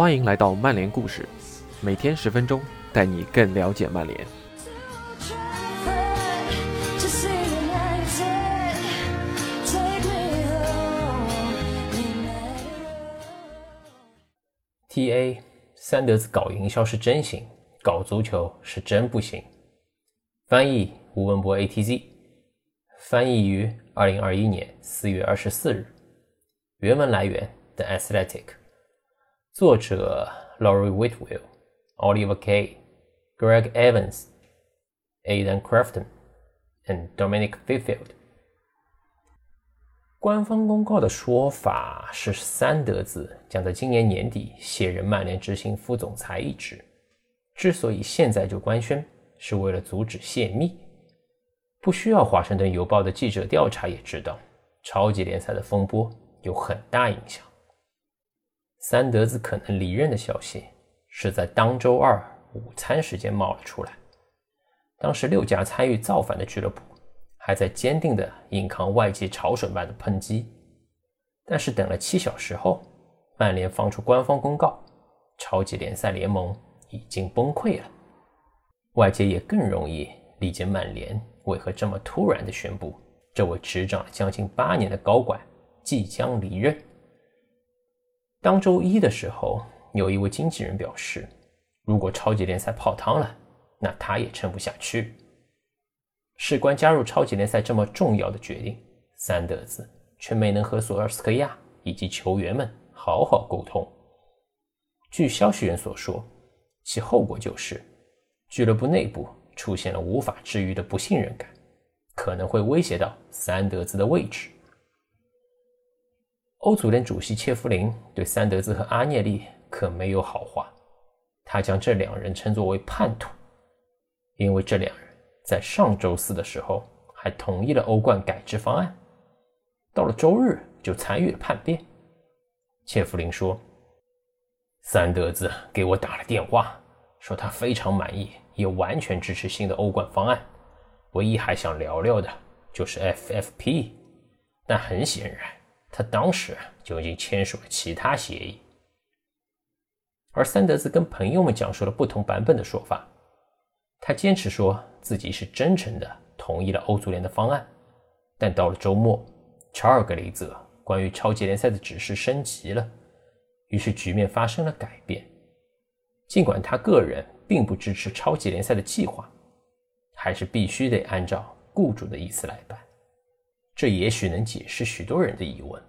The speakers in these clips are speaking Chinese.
欢迎来到曼联故事，每天十分钟，带你更了解曼联。T.A. 三德子搞营销是真行，搞足球是真不行。翻译吴文博 A.T.Z. 翻译于二零二一年四月二十四日。原文来源：The Athletic。作者：Laurie Whitwell、Oliver K、Greg Evans、Aidan Crafton and Dominic Fifield。官方公告的说法是，三德子将在今年年底卸任曼联执行副总裁一职。之所以现在就官宣，是为了阻止泄密。不需要《华盛顿邮报》的记者调查也知道，超级联赛的风波有很大影响。三德子可能离任的消息是在当周二午餐时间冒了出来。当时六家参与造反的俱乐部。还在坚定地硬抗外界潮水般的抨击，但是等了七小时后，曼联放出官方公告，超级联赛联盟已经崩溃了。外界也更容易理解曼联为何这么突然地宣布这位执掌将近八年的高管即将离任。当周一的时候，有一位经纪人表示，如果超级联赛泡汤了，那他也撑不下去。事关加入超级联赛这么重要的决定，三德子却没能和索尔斯克亚以及球员们好好沟通。据消息源所说，其后果就是俱乐部内部出现了无法治愈的不信任感，可能会威胁到三德子的位置。欧足联主席切弗林对三德子和阿涅利可没有好话，他将这两人称作为叛徒，因为这两人。在上周四的时候，还同意了欧冠改制方案，到了周日就参与了叛变。切弗林说：“三德子给我打了电话，说他非常满意，也完全支持新的欧冠方案，唯一还想聊聊的就是 FFP。但很显然，他当时就已经签署了其他协议。”而三德子跟朋友们讲述了不同版本的说法。他坚持说自己是真诚的同意了欧足联的方案，但到了周末，查尔格雷泽关于超级联赛的指示升级了，于是局面发生了改变。尽管他个人并不支持超级联赛的计划，还是必须得按照雇主的意思来办。这也许能解释许多人的疑问：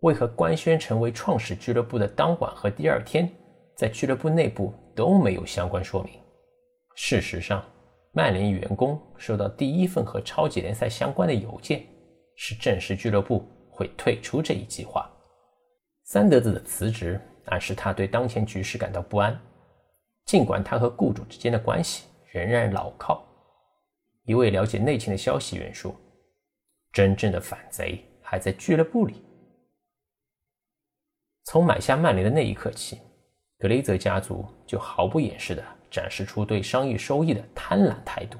为何官宣成为创始俱乐部的当晚和第二天，在俱乐部内部都没有相关说明？事实上，曼联员工收到第一份和超级联赛相关的邮件，是证实俱乐部会退出这一计划。三德子的辞职暗示他对当前局势感到不安，尽管他和雇主之间的关系仍然牢靠。一位了解内情的消息源说：“真正的反贼还在俱乐部里。”从买下曼联的那一刻起，格雷泽家族就毫不掩饰的。展示出对商业收益的贪婪态度，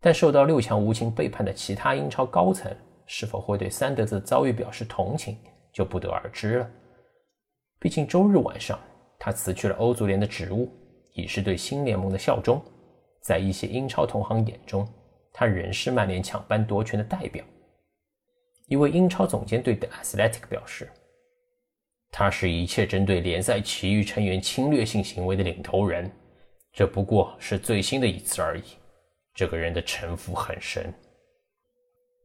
但受到六强无情背叛的其他英超高层是否会对三德子遭遇表示同情，就不得而知了。毕竟周日晚上他辞去了欧足联的职务，已是对新联盟的效忠。在一些英超同行眼中，他仍是曼联抢班夺权的代表。一位英超总监对 The Athletic 表示：“他是一切针对联赛其余成员侵略性行为的领头人。”这不过是最新的一次而已。这个人的城府很深。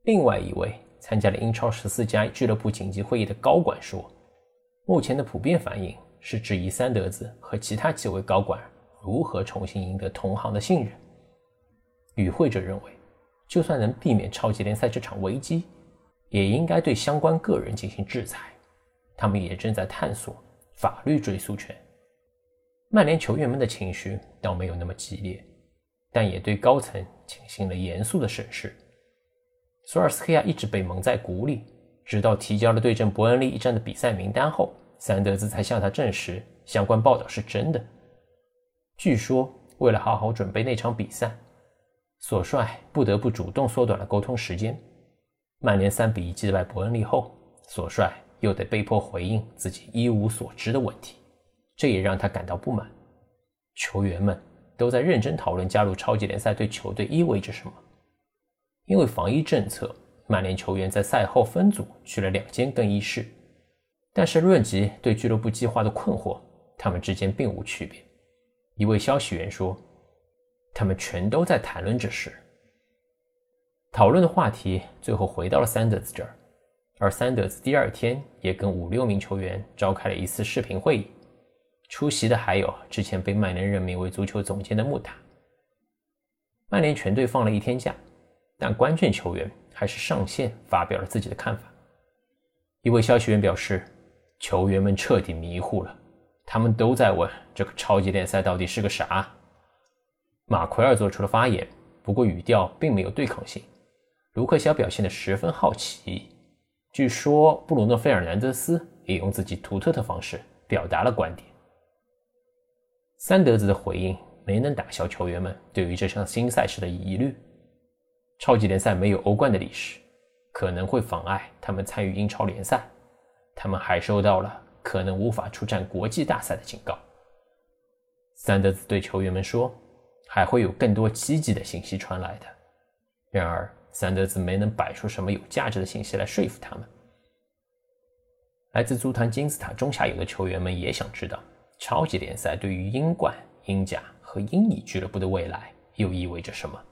另外一位参加了英超十四家俱乐部紧急会议的高管说：“目前的普遍反应是质疑三德子和其他几位高管如何重新赢得同行的信任。”与会者认为，就算能避免超级联赛这场危机，也应该对相关个人进行制裁。他们也正在探索法律追诉权。曼联球员们的情绪倒没有那么激烈，但也对高层进行了严肃的审视。索尔斯克亚一直被蒙在鼓里，直到提交了对阵伯恩利一战的比赛名单后，三德兹才向他证实相关报道是真的。据说，为了好好准备那场比赛，索帅不得不主动缩短了沟通时间。曼联三比一击败伯恩利后，索帅又得被迫回应自己一无所知的问题。这也让他感到不满。球员们都在认真讨论加入超级联赛对球队意味着什么。因为防疫政策，曼联球员在赛后分组去了两间更衣室。但是论及对俱乐部计划的困惑，他们之间并无区别。一位消息源说：“他们全都在谈论这事。”讨论的话题最后回到了桑德斯这儿，而桑德斯第二天也跟五六名球员召开了一次视频会议。出席的还有之前被曼联任命为足球总监的穆塔。曼联全队放了一天假，但关键球员还是上线发表了自己的看法。一位消息源表示，球员们彻底迷糊了，他们都在问这个超级联赛到底是个啥。马奎尔做出了发言，不过语调并没有对抗性。卢克肖表现得十分好奇，据说布鲁诺·费尔南德斯也用自己独特的方式表达了观点。三德子的回应没能打消球员们对于这项新赛事的疑虑。超级联赛没有欧冠的历史，可能会妨碍他们参与英超联赛。他们还收到了可能无法出战国际大赛的警告。三德子对球员们说，还会有更多积极的信息传来的。然而，三德子没能摆出什么有价值的信息来说服他们。来自足坛金字塔中下游的球员们也想知道。超级联赛对于英冠、英甲和英乙俱乐部的未来又意味着什么？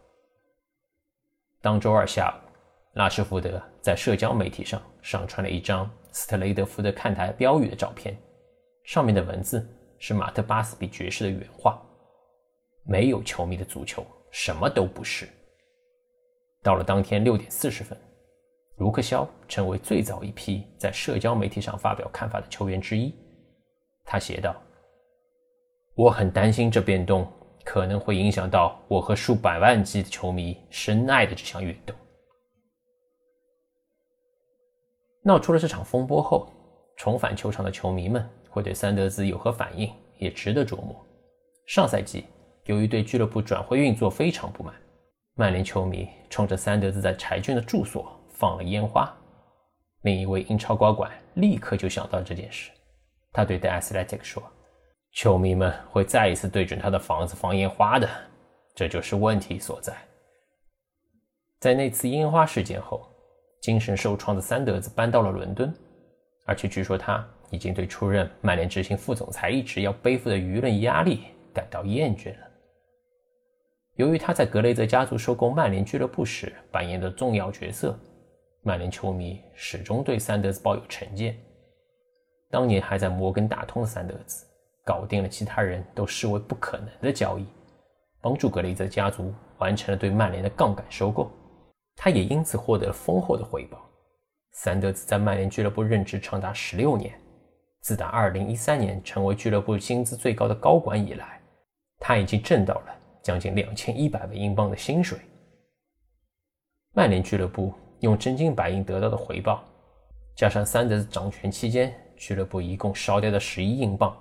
当周二下午，拉什福德在社交媒体上上传了一张斯特雷德福德看台标语的照片，上面的文字是马特巴斯比爵士的原话：“没有球迷的足球什么都不是。”到了当天六点四十分，卢克肖成为最早一批在社交媒体上发表看法的球员之一。他写道。我很担心这变动可能会影响到我和数百万级的球迷深爱的这项运动。闹出了这场风波后，重返球场的球迷们会对三德子有何反应，也值得琢磨。上赛季，由于对俱乐部转会运作非常不满，曼联球迷冲着三德子在柴郡的住所放了烟花。另一位英超高管立刻就想到这件事，他对 The Athletic 说。球迷们会再一次对准他的房子放烟花的，这就是问题所在。在那次烟花事件后，精神受创的三德子搬到了伦敦，而且据说他已经对出任曼联执行副总裁一职要背负的舆论压力感到厌倦了。由于他在格雷泽家族收购曼联俱乐部时扮演的重要角色，曼联球迷始终对三德子抱有成见。当年还在摩根打通的三德子。搞定了其他人都视为不可能的交易，帮助格雷泽家族完成了对曼联的杠杆收购，他也因此获得了丰厚的回报。三德子在曼联俱乐部任职长达十六年，自打2013年成为俱乐部薪资最高的高管以来，他已经挣到了将近两千一百万英镑的薪水。曼联俱乐部用真金白银得到的回报，加上三德子掌权期间俱乐部一共烧掉的十一英镑。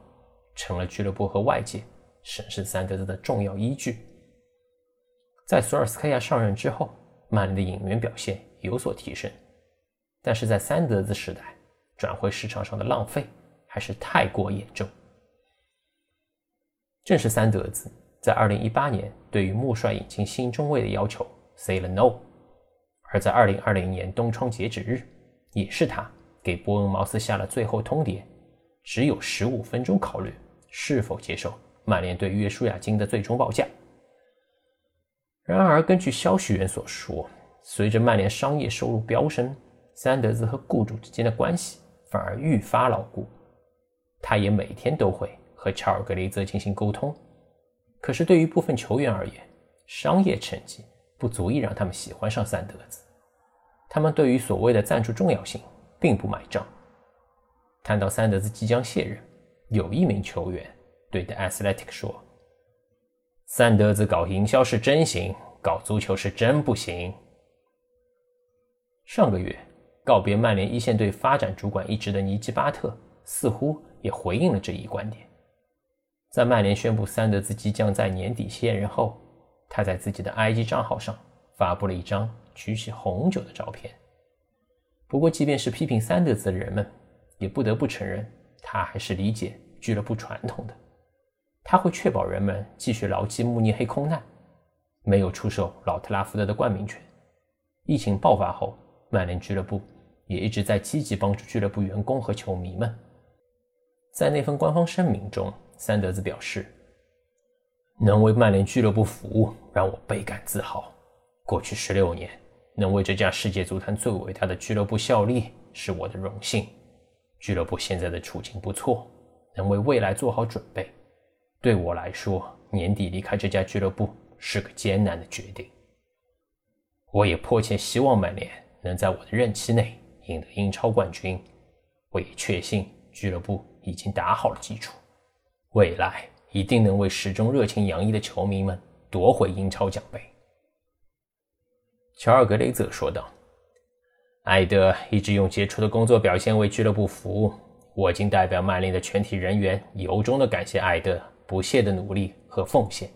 成了俱乐部和外界审视三德子的重要依据。在索尔斯克亚上任之后，曼联的引援表现有所提升，但是在三德子时代，转会市场上的浪费还是太过严重。正是三德子在2018年对于穆帅引进新中卫的要求 say 了 no，而在2020年冬窗截止日，也是他给伯恩茅斯下了最后通牒，只有十五分钟考虑。是否接受曼联对约书亚金的最终报价？然而，根据消息源所说，随着曼联商业收入飙升，三德子和雇主之间的关系反而愈发牢固。他也每天都会和乔尔格雷泽进行沟通。可是，对于部分球员而言，商业成绩不足以让他们喜欢上三德子。他们对于所谓的赞助重要性并不买账。谈到三德子即将卸任。有一名球员对 The Athletic 说：“三德子搞营销是真行，搞足球是真不行。”上个月告别曼联一线队发展主管一职的尼基巴特似乎也回应了这一观点。在曼联宣布三德子即将在年底卸任后，他在自己的 IG 账号上发布了一张举起红酒的照片。不过，即便是批评三德子的人们，也不得不承认，他还是理解。俱乐部传统的。他会确保人们继续牢记慕尼黑空难，没有出售老特拉福德的冠名权。疫情爆发后，曼联俱乐部也一直在积极帮助俱乐部员工和球迷们。在那份官方声明中，三德子表示：“能为曼联俱乐部服务，让我倍感自豪。过去十六年，能为这家世界足坛最伟大的俱乐部效力，是我的荣幸。俱乐部现在的处境不错，能为未来做好准备。”对我来说，年底离开这家俱乐部是个艰难的决定。我也迫切希望曼联能在我的任期内赢得英超冠军。我也确信俱乐部已经打好了基础，未来一定能为始终热情洋溢的球迷们夺回英超奖杯。乔尔格雷泽说道：“艾德一直用杰出的工作表现为俱乐部服务，我仅代表曼联的全体人员由衷的感谢艾德。”不懈的努力和奉献。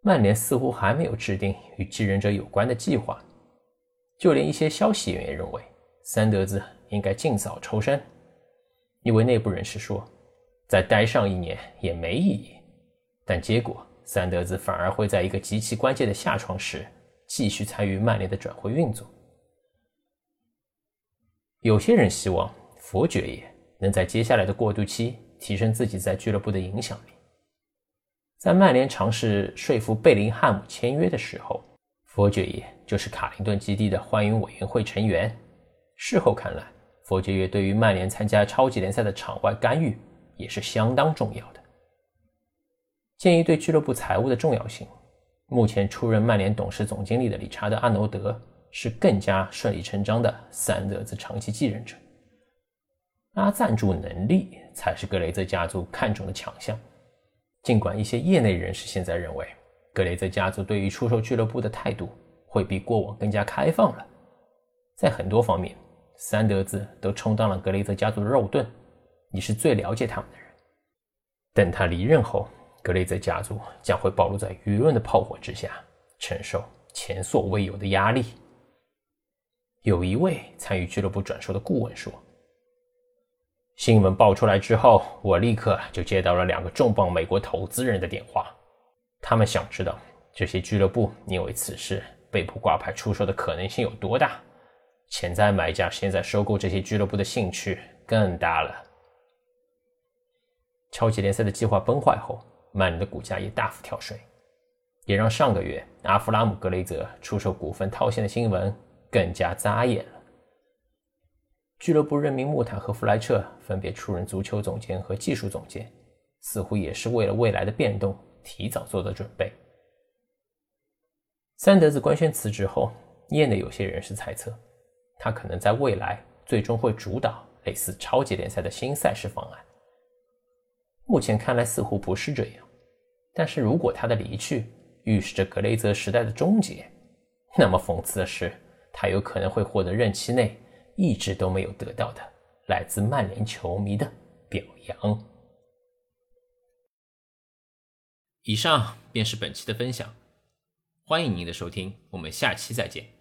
曼联似乎还没有制定与继任者有关的计划，就连一些消息源也认为三德子应该尽早抽身。一位内部人士说：“再待上一年也没意义。”但结果，三德子反而会在一个极其关键的下床时继续参与曼联的转会运作。有些人希望佛爵爷能在接下来的过渡期。提升自己在俱乐部的影响力。在曼联尝试说服贝林汉姆签约的时候，佛爵爷就是卡林顿基地的欢迎委员会成员。事后看来，佛爵爷对于曼联参加超级联赛的场外干预也是相当重要的。鉴于对俱乐部财务的重要性，目前出任曼联董事总经理的理查德·阿诺德是更加顺理成章的三德子长期继任者。拉赞助能力才是格雷泽家族看重的强项。尽管一些业内人士现在认为，格雷泽家族对于出售俱乐部的态度会比过往更加开放了，在很多方面，三德子都充当了格雷泽家族的肉盾。你是最了解他们的人。等他离任后，格雷泽家族将会暴露在舆论的炮火之下，承受前所未有的压力。有一位参与俱乐部转售的顾问说。新闻爆出来之后，我立刻就接到了两个重磅美国投资人的电话，他们想知道这些俱乐部因为此事被迫挂牌出售的可能性有多大，潜在买家现在收购这些俱乐部的兴趣更大了。超级联赛的计划崩坏后，曼联的股价也大幅跳水，也让上个月阿弗拉姆·格雷泽出售股份套现的新闻更加扎眼了。俱乐部任命穆坦和弗莱彻分别出任足球总监和技术总监，似乎也是为了未来的变动提早做的准备。三德子官宣辞职后，业内有些人士猜测，他可能在未来最终会主导类似超级联赛的新赛事方案。目前看来似乎不是这样，但是如果他的离去预示着格雷泽时代的终结，那么讽刺的是，他有可能会获得任期内。一直都没有得到的来自曼联球迷的表扬。以上便是本期的分享，欢迎您的收听，我们下期再见。